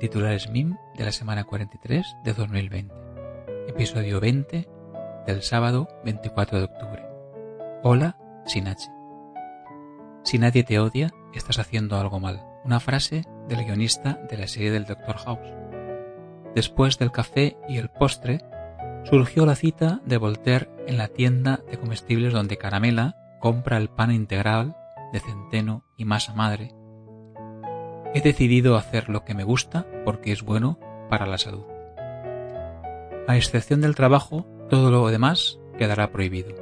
titulares MIM de la semana 43 de 2020, episodio 20 del sábado 24 de octubre. Hola, sin H. Si nadie te odia, estás haciendo algo mal. Una frase del guionista de la serie del Dr. House. Después del café y el postre, surgió la cita de Voltaire en la tienda de comestibles donde Caramela compra el pan integral de centeno y masa madre. He decidido hacer lo que me gusta porque es bueno para la salud. A excepción del trabajo, todo lo demás quedará prohibido.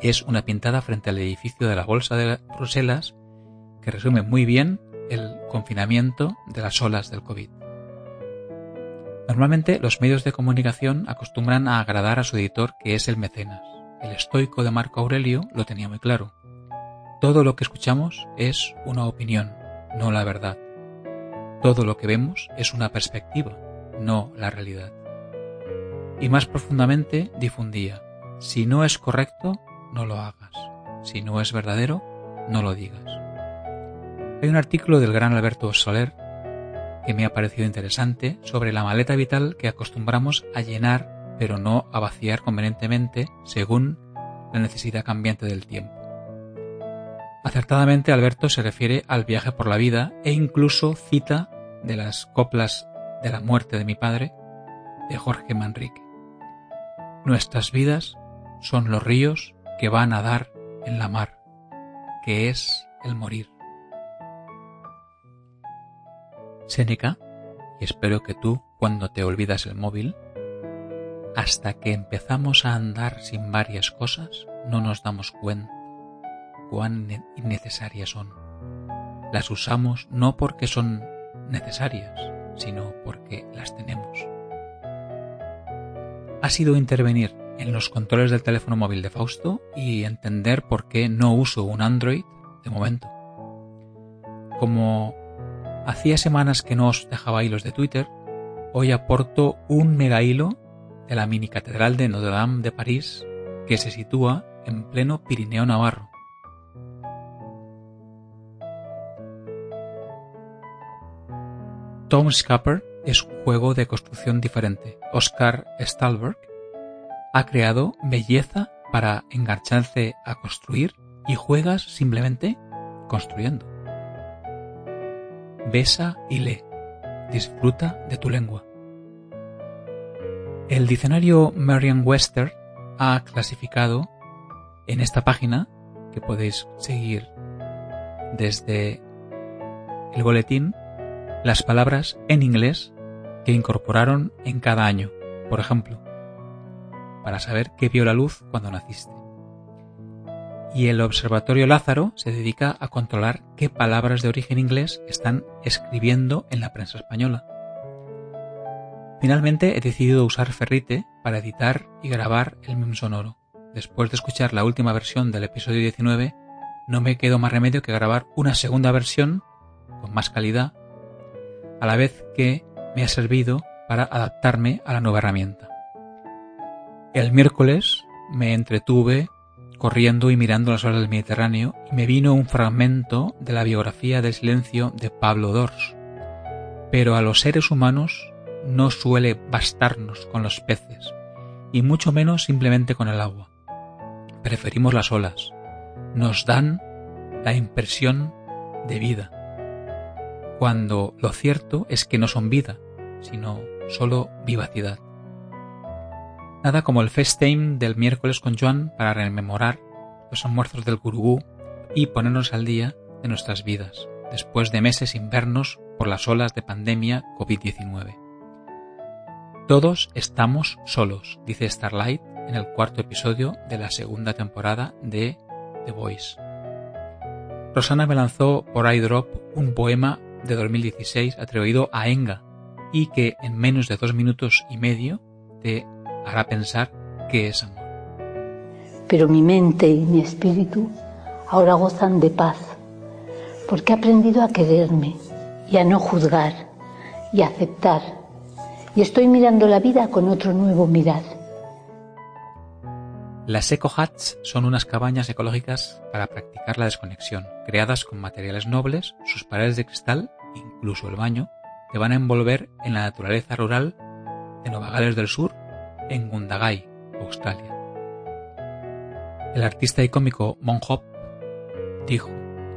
Es una pintada frente al edificio de la Bolsa de Bruselas que resume muy bien el confinamiento de las olas del COVID. Normalmente los medios de comunicación acostumbran a agradar a su editor que es el mecenas. El estoico de Marco Aurelio lo tenía muy claro. Todo lo que escuchamos es una opinión, no la verdad. Todo lo que vemos es una perspectiva, no la realidad. Y más profundamente difundía, si no es correcto, no lo hagas. Si no es verdadero, no lo digas. Hay un artículo del gran Alberto Soler que me ha parecido interesante sobre la maleta vital que acostumbramos a llenar pero no a vaciar convenientemente según la necesidad cambiante del tiempo. Acertadamente Alberto se refiere al viaje por la vida e incluso cita de las coplas de la muerte de mi padre de Jorge Manrique. Nuestras vidas son los ríos que van a dar en la mar, que es el morir. Séneca, y espero que tú, cuando te olvidas el móvil, hasta que empezamos a andar sin varias cosas, no nos damos cuenta cuán innecesarias son. Las usamos no porque son necesarias, sino porque las tenemos. Ha sido intervenir en los controles del teléfono móvil de Fausto y entender por qué no uso un Android de momento. Como Hacía semanas que no os dejaba hilos de Twitter. Hoy aporto un mega hilo de la mini catedral de Notre Dame de París que se sitúa en pleno Pirineo Navarro. Tom Scupper es un juego de construcción diferente. Oscar Stahlberg ha creado belleza para engancharse a construir y juegas simplemente construyendo. Besa y lee. Disfruta de tu lengua. El diccionario Merriam-Webster ha clasificado en esta página, que podéis seguir desde el boletín, las palabras en inglés que incorporaron en cada año. Por ejemplo, para saber qué vio la luz cuando naciste y el Observatorio Lázaro se dedica a controlar qué palabras de origen inglés están escribiendo en la prensa española. Finalmente he decidido usar Ferrite para editar y grabar el meme sonoro. Después de escuchar la última versión del episodio 19, no me quedo más remedio que grabar una segunda versión con más calidad, a la vez que me ha servido para adaptarme a la nueva herramienta. El miércoles me entretuve corriendo y mirando las olas del Mediterráneo y me vino un fragmento de la biografía del silencio de Pablo Dors. Pero a los seres humanos no suele bastarnos con los peces, y mucho menos simplemente con el agua. Preferimos las olas. Nos dan la impresión de vida, cuando lo cierto es que no son vida, sino solo vivacidad. Nada como el FaceTime del miércoles con Joan para rememorar los almuerzos del Gurugú y ponernos al día de nuestras vidas, después de meses invernos por las olas de pandemia COVID-19. Todos estamos solos, dice Starlight en el cuarto episodio de la segunda temporada de The Voice. Rosana me lanzó por iDrop un poema de 2016 atribuido a Enga y que en menos de dos minutos y medio te hará pensar que es amor. Pero mi mente y mi espíritu ahora gozan de paz, porque he aprendido a quererme y a no juzgar y a aceptar. Y estoy mirando la vida con otro nuevo mirar. Las Eco Huts son unas cabañas ecológicas para practicar la desconexión, creadas con materiales nobles, sus paredes de cristal, incluso el baño, te van a envolver en la naturaleza rural de Nueva Gales del Sur, en Gundagai, Australia. El artista y cómico Mon Hop dijo,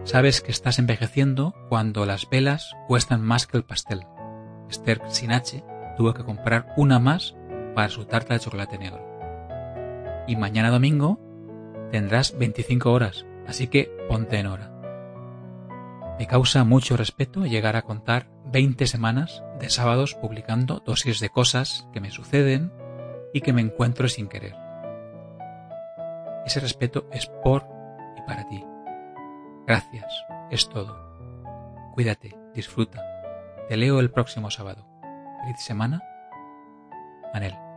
sabes que estás envejeciendo cuando las velas cuestan más que el pastel. Esther Sinache tuvo que comprar una más para su tarta de chocolate negro. Y mañana domingo tendrás 25 horas, así que ponte en hora. Me causa mucho respeto llegar a contar 20 semanas de sábados publicando dosis de cosas que me suceden y que me encuentro sin querer. Ese respeto es por y para ti. Gracias, es todo. Cuídate, disfruta. Te leo el próximo sábado. Feliz semana. Manel.